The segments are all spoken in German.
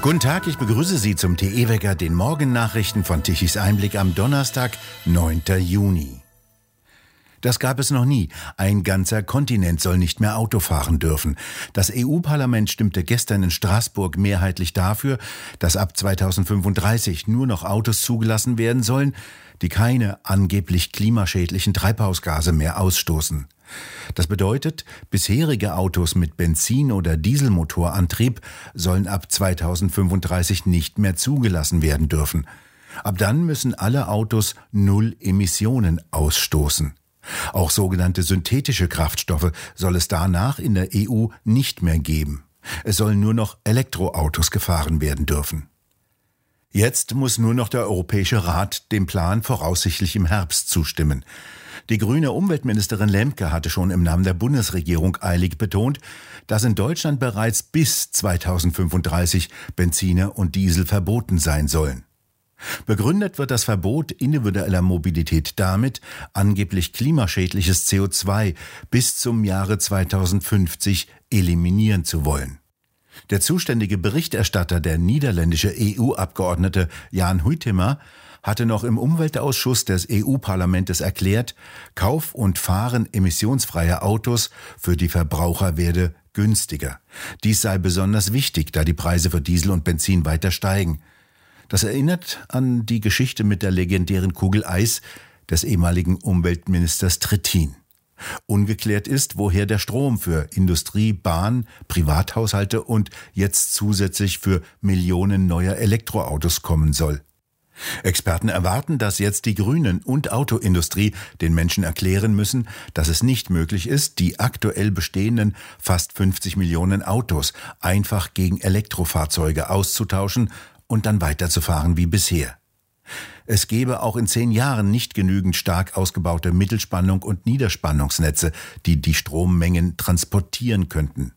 Guten Tag, ich begrüße Sie zum TE-Wecker, den Morgennachrichten von Tichys Einblick am Donnerstag, 9. Juni. Das gab es noch nie. Ein ganzer Kontinent soll nicht mehr Auto fahren dürfen. Das EU-Parlament stimmte gestern in Straßburg mehrheitlich dafür, dass ab 2035 nur noch Autos zugelassen werden sollen, die keine angeblich klimaschädlichen Treibhausgase mehr ausstoßen. Das bedeutet, bisherige Autos mit Benzin- oder Dieselmotorantrieb sollen ab 2035 nicht mehr zugelassen werden dürfen. Ab dann müssen alle Autos null Emissionen ausstoßen. Auch sogenannte synthetische Kraftstoffe soll es danach in der EU nicht mehr geben. Es sollen nur noch Elektroautos gefahren werden dürfen. Jetzt muss nur noch der Europäische Rat dem Plan voraussichtlich im Herbst zustimmen. Die grüne Umweltministerin Lemke hatte schon im Namen der Bundesregierung eilig betont, dass in Deutschland bereits bis 2035 Benziner und Diesel verboten sein sollen. Begründet wird das Verbot individueller Mobilität damit, angeblich klimaschädliches CO2 bis zum Jahre 2050 eliminieren zu wollen. Der zuständige Berichterstatter, der niederländische EU-Abgeordnete Jan Huitema, hatte noch im Umweltausschuss des EU-Parlaments erklärt, Kauf und Fahren emissionsfreier Autos für die Verbraucher werde günstiger. Dies sei besonders wichtig, da die Preise für Diesel und Benzin weiter steigen. Das erinnert an die Geschichte mit der legendären Kugel Eis des ehemaligen Umweltministers Trittin. Ungeklärt ist, woher der Strom für Industrie, Bahn, Privathaushalte und jetzt zusätzlich für Millionen neuer Elektroautos kommen soll. Experten erwarten, dass jetzt die Grünen und Autoindustrie den Menschen erklären müssen, dass es nicht möglich ist, die aktuell bestehenden fast 50 Millionen Autos einfach gegen Elektrofahrzeuge auszutauschen und dann weiterzufahren wie bisher. Es gebe auch in zehn Jahren nicht genügend stark ausgebaute Mittelspannung und Niederspannungsnetze, die die Strommengen transportieren könnten.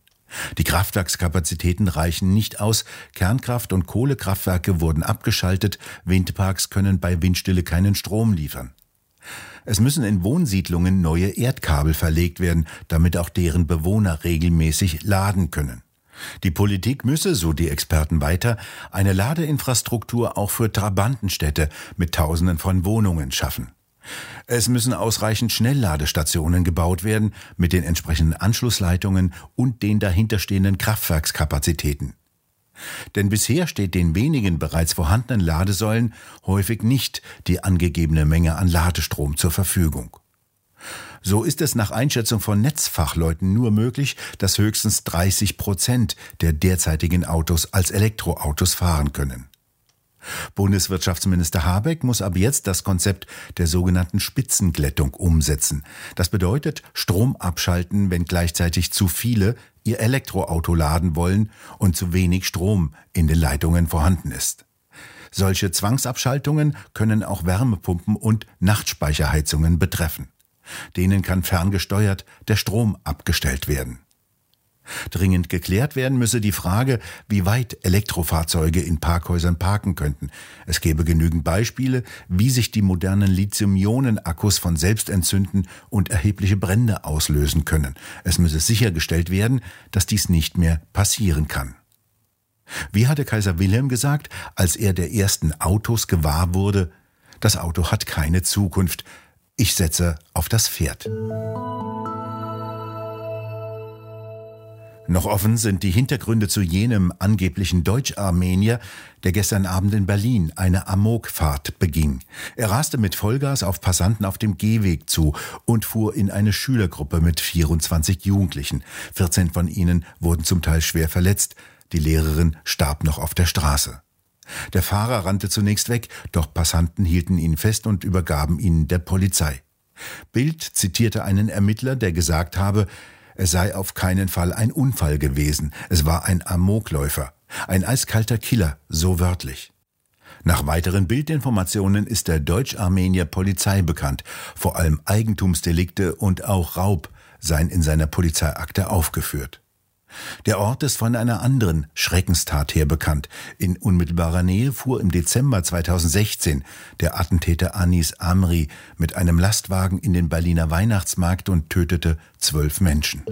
Die Kraftwerkskapazitäten reichen nicht aus, Kernkraft- und Kohlekraftwerke wurden abgeschaltet, Windparks können bei Windstille keinen Strom liefern. Es müssen in Wohnsiedlungen neue Erdkabel verlegt werden, damit auch deren Bewohner regelmäßig laden können. Die Politik müsse, so die Experten weiter, eine Ladeinfrastruktur auch für Trabantenstädte mit Tausenden von Wohnungen schaffen. Es müssen ausreichend Schnellladestationen gebaut werden mit den entsprechenden Anschlussleitungen und den dahinterstehenden Kraftwerkskapazitäten. Denn bisher steht den wenigen bereits vorhandenen Ladesäulen häufig nicht die angegebene Menge an Ladestrom zur Verfügung. So ist es nach Einschätzung von Netzfachleuten nur möglich, dass höchstens 30 Prozent der derzeitigen Autos als Elektroautos fahren können. Bundeswirtschaftsminister Habeck muss ab jetzt das Konzept der sogenannten Spitzenglättung umsetzen. Das bedeutet Strom abschalten, wenn gleichzeitig zu viele ihr Elektroauto laden wollen und zu wenig Strom in den Leitungen vorhanden ist. Solche Zwangsabschaltungen können auch Wärmepumpen und Nachtspeicherheizungen betreffen. Denen kann ferngesteuert der Strom abgestellt werden. Dringend geklärt werden müsse die Frage, wie weit Elektrofahrzeuge in Parkhäusern parken könnten. Es gäbe genügend Beispiele, wie sich die modernen Lithium-Ionen-Akkus von selbst entzünden und erhebliche Brände auslösen können. Es müsse sichergestellt werden, dass dies nicht mehr passieren kann. Wie hatte Kaiser Wilhelm gesagt, als er der ersten Autos gewahr wurde, das Auto hat keine Zukunft, ich setze auf das Pferd. Noch offen sind die Hintergründe zu jenem angeblichen Deutsch-Armenier, der gestern Abend in Berlin eine Amokfahrt beging. Er raste mit Vollgas auf Passanten auf dem Gehweg zu und fuhr in eine Schülergruppe mit 24 Jugendlichen. 14 von ihnen wurden zum Teil schwer verletzt. Die Lehrerin starb noch auf der Straße. Der Fahrer rannte zunächst weg, doch Passanten hielten ihn fest und übergaben ihn der Polizei. Bild zitierte einen Ermittler, der gesagt habe, es sei auf keinen Fall ein Unfall gewesen, es war ein Amokläufer, ein eiskalter Killer, so wörtlich. Nach weiteren Bildinformationen ist der Deutsch-Armenier Polizei bekannt, vor allem Eigentumsdelikte und auch Raub seien in seiner Polizeiakte aufgeführt. Der Ort ist von einer anderen Schreckenstat her bekannt. In unmittelbarer Nähe fuhr im Dezember 2016 der Attentäter Anis Amri mit einem Lastwagen in den Berliner Weihnachtsmarkt und tötete zwölf Menschen.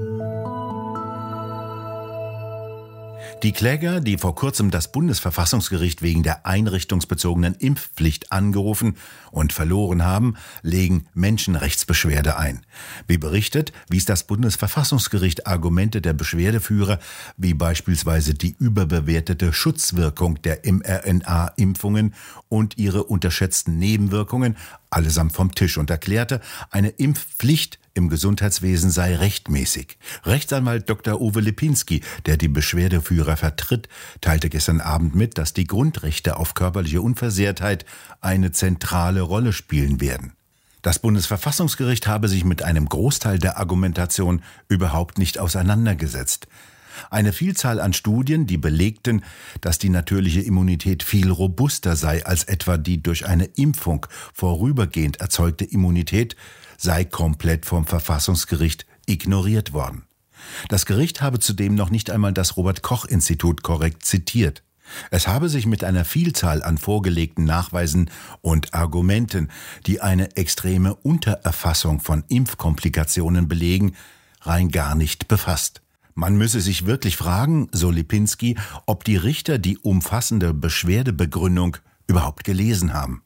Die Kläger, die vor kurzem das Bundesverfassungsgericht wegen der einrichtungsbezogenen Impfpflicht angerufen und verloren haben, legen Menschenrechtsbeschwerde ein. Wie berichtet, wies das Bundesverfassungsgericht Argumente der Beschwerdeführer, wie beispielsweise die überbewertete Schutzwirkung der mRNA-Impfungen und ihre unterschätzten Nebenwirkungen, allesamt vom Tisch und erklärte, eine Impfpflicht im Gesundheitswesen sei rechtmäßig. Rechtsanwalt Dr. Uwe Lipinski, der die Beschwerdeführer vertritt, teilte gestern Abend mit, dass die Grundrechte auf körperliche Unversehrtheit eine zentrale Rolle spielen werden. Das Bundesverfassungsgericht habe sich mit einem Großteil der Argumentation überhaupt nicht auseinandergesetzt. Eine Vielzahl an Studien, die belegten, dass die natürliche Immunität viel robuster sei als etwa die durch eine Impfung vorübergehend erzeugte Immunität, sei komplett vom Verfassungsgericht ignoriert worden. Das Gericht habe zudem noch nicht einmal das Robert Koch Institut korrekt zitiert. Es habe sich mit einer Vielzahl an vorgelegten Nachweisen und Argumenten, die eine extreme Untererfassung von Impfkomplikationen belegen, rein gar nicht befasst. Man müsse sich wirklich fragen, so Lipinski, ob die Richter die umfassende Beschwerdebegründung überhaupt gelesen haben.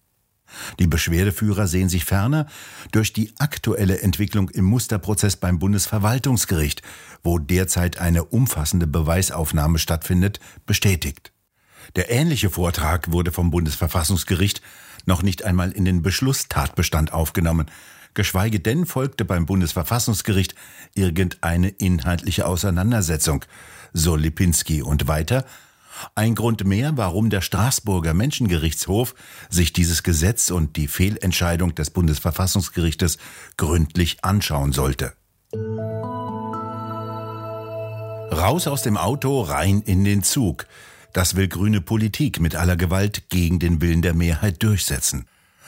Die Beschwerdeführer sehen sich ferner durch die aktuelle Entwicklung im Musterprozess beim Bundesverwaltungsgericht, wo derzeit eine umfassende Beweisaufnahme stattfindet, bestätigt. Der ähnliche Vortrag wurde vom Bundesverfassungsgericht noch nicht einmal in den Beschlusstatbestand aufgenommen, geschweige denn folgte beim Bundesverfassungsgericht irgendeine inhaltliche Auseinandersetzung, so Lipinski und weiter, ein Grund mehr, warum der Straßburger Menschengerichtshof sich dieses Gesetz und die Fehlentscheidung des Bundesverfassungsgerichtes gründlich anschauen sollte. Raus aus dem Auto, rein in den Zug. Das will grüne Politik mit aller Gewalt gegen den Willen der Mehrheit durchsetzen.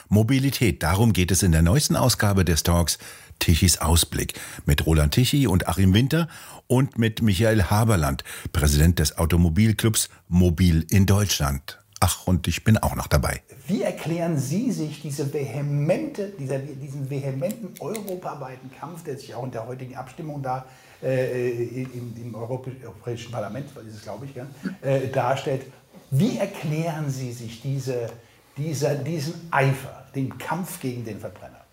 Mobilität, darum geht es in der neuesten Ausgabe des Talks Tichys Ausblick mit Roland Tichy und Achim Winter und mit Michael Haberland, Präsident des Automobilclubs Mobil in Deutschland. Ach, und ich bin auch noch dabei. Wie erklären Sie sich diese vehemente, dieser, diesen vehementen europaweiten Kampf, der sich auch in der heutigen Abstimmung da äh, im, im, Europäischen Parlament, ist es glaube ich, gern, äh, darstellt? Wie erklären Sie sich diese, dieser, diesen Eifer, den Kampf gegen den Verbrenner?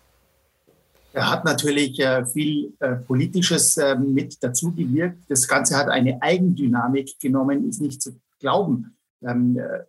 Er hat natürlich äh, viel äh, Politisches äh, mit dazu gewirkt. Das Ganze hat eine Eigendynamik genommen, ist nicht zu glauben. Ähm, äh,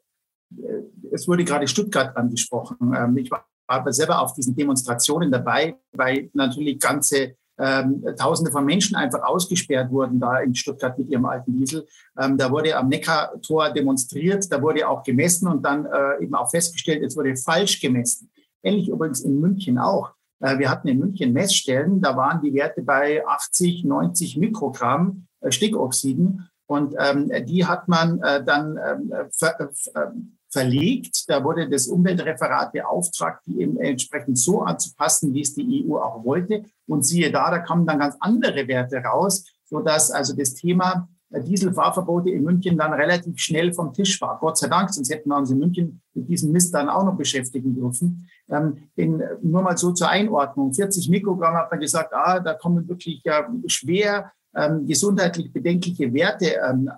es wurde gerade Stuttgart angesprochen. Ähm, ich war selber auf diesen Demonstrationen dabei, weil natürlich ganze ähm, Tausende von Menschen einfach ausgesperrt wurden da in Stuttgart mit ihrem alten Diesel. Ähm, da wurde am Neckartor demonstriert, da wurde auch gemessen und dann eben auch festgestellt, es wurde falsch gemessen. Ähnlich übrigens in München auch. Äh, wir hatten in München Messstellen, da waren die Werte bei 80, 90 Mikrogramm äh, Stickoxiden und ähm, die hat man äh, dann ähm, ver, äh, verlegt. Da wurde das Umweltreferat beauftragt, die eben entsprechend so anzupassen, wie es die EU auch wollte. Und siehe da, da kamen dann ganz andere Werte raus, so dass also das Thema Dieselfahrverbote in München dann relativ schnell vom Tisch war. Gott sei Dank, sonst hätten wir uns in München mit diesem Mist dann auch noch beschäftigen dürfen. Ähm, in, nur mal so zur Einordnung. 40 Mikrogramm hat man gesagt, ah, da kommen wirklich ja, schwer ähm, gesundheitlich bedenkliche Werte ähm,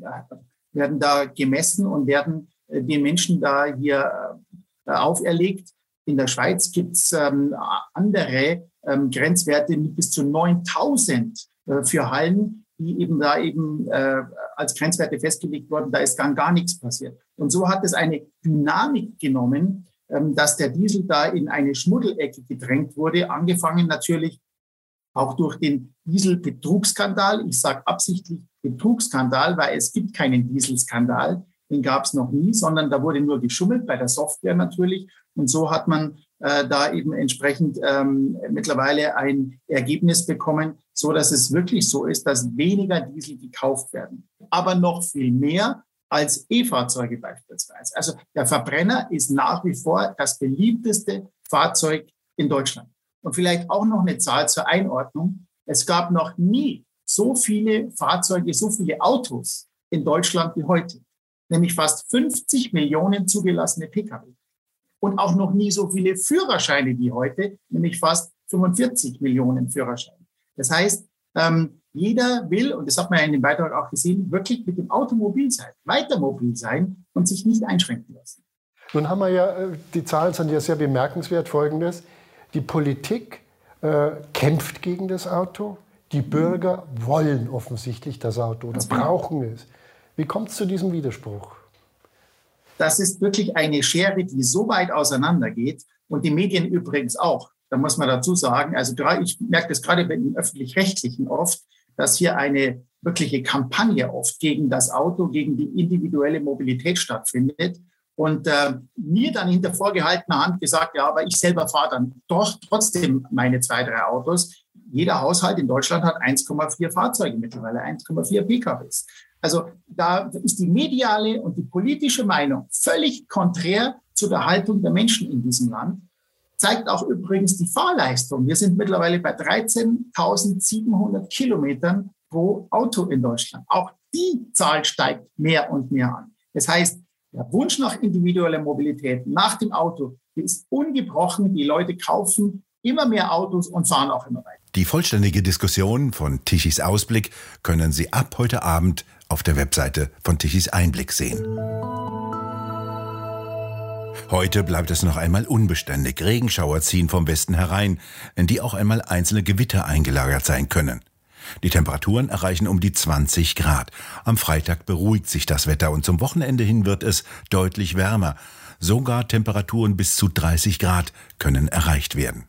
äh, werden da gemessen und werden äh, den Menschen da hier äh, auferlegt. In der Schweiz gibt's ähm, andere ähm, Grenzwerte mit bis zu 9000 äh, für Hallen die eben da eben äh, als Grenzwerte festgelegt wurden, da ist gar, gar nichts passiert. Und so hat es eine Dynamik genommen, ähm, dass der Diesel da in eine Schmuddelecke gedrängt wurde, angefangen natürlich auch durch den Dieselbetrugsskandal. Ich sage absichtlich Betrugsskandal, weil es gibt keinen Dieselskandal, den gab es noch nie, sondern da wurde nur geschummelt bei der Software natürlich. Und so hat man äh, da eben entsprechend ähm, mittlerweile ein Ergebnis bekommen, so dass es wirklich so ist, dass weniger Diesel gekauft werden. Aber noch viel mehr als E-Fahrzeuge beispielsweise. Also der Verbrenner ist nach wie vor das beliebteste Fahrzeug in Deutschland. Und vielleicht auch noch eine Zahl zur Einordnung. Es gab noch nie so viele Fahrzeuge, so viele Autos in Deutschland wie heute. Nämlich fast 50 Millionen zugelassene Pkw und auch noch nie so viele Führerscheine wie heute, nämlich fast 45 Millionen Führerscheine. Das heißt, ähm, Jeder will, und das hat man ja in dem Beitrag auch gesehen, wirklich mit dem Automobil sein, weiter mobil sein und sich nicht einschränken lassen. Nun haben wir ja, äh, die Zahlen sind ja sehr bemerkenswert, folgendes. Die Politik äh, kämpft gegen das Auto. Die Bürger wollen offensichtlich das Auto oder brauchen es. Wie kommt es zu diesem Widerspruch? Das ist wirklich eine Schere, die so weit auseinandergeht und die Medien übrigens auch. Da muss man dazu sagen, also ich merke das gerade bei den öffentlich-rechtlichen oft, dass hier eine wirkliche Kampagne oft gegen das Auto, gegen die individuelle Mobilität stattfindet. Und äh, mir dann hinter vorgehaltener Hand gesagt, ja, aber ich selber fahre dann doch trotzdem meine zwei, drei Autos. Jeder Haushalt in Deutschland hat 1,4 Fahrzeuge mittlerweile, 1,4 PKWs. Also da ist die mediale und die politische Meinung völlig konträr zu der Haltung der Menschen in diesem Land. Zeigt auch übrigens die Fahrleistung. Wir sind mittlerweile bei 13.700 Kilometern pro Auto in Deutschland. Auch die Zahl steigt mehr und mehr an. Das heißt, der Wunsch nach individueller Mobilität, nach dem Auto, ist ungebrochen. Die Leute kaufen immer mehr Autos und fahren auch immer weiter. Die vollständige Diskussion von Tichys Ausblick können Sie ab heute Abend auf der Webseite von Tichys Einblick sehen. Heute bleibt es noch einmal unbeständig. Regenschauer ziehen vom Westen herein, in die auch einmal einzelne Gewitter eingelagert sein können. Die Temperaturen erreichen um die 20 Grad. Am Freitag beruhigt sich das Wetter und zum Wochenende hin wird es deutlich wärmer. Sogar Temperaturen bis zu 30 Grad können erreicht werden.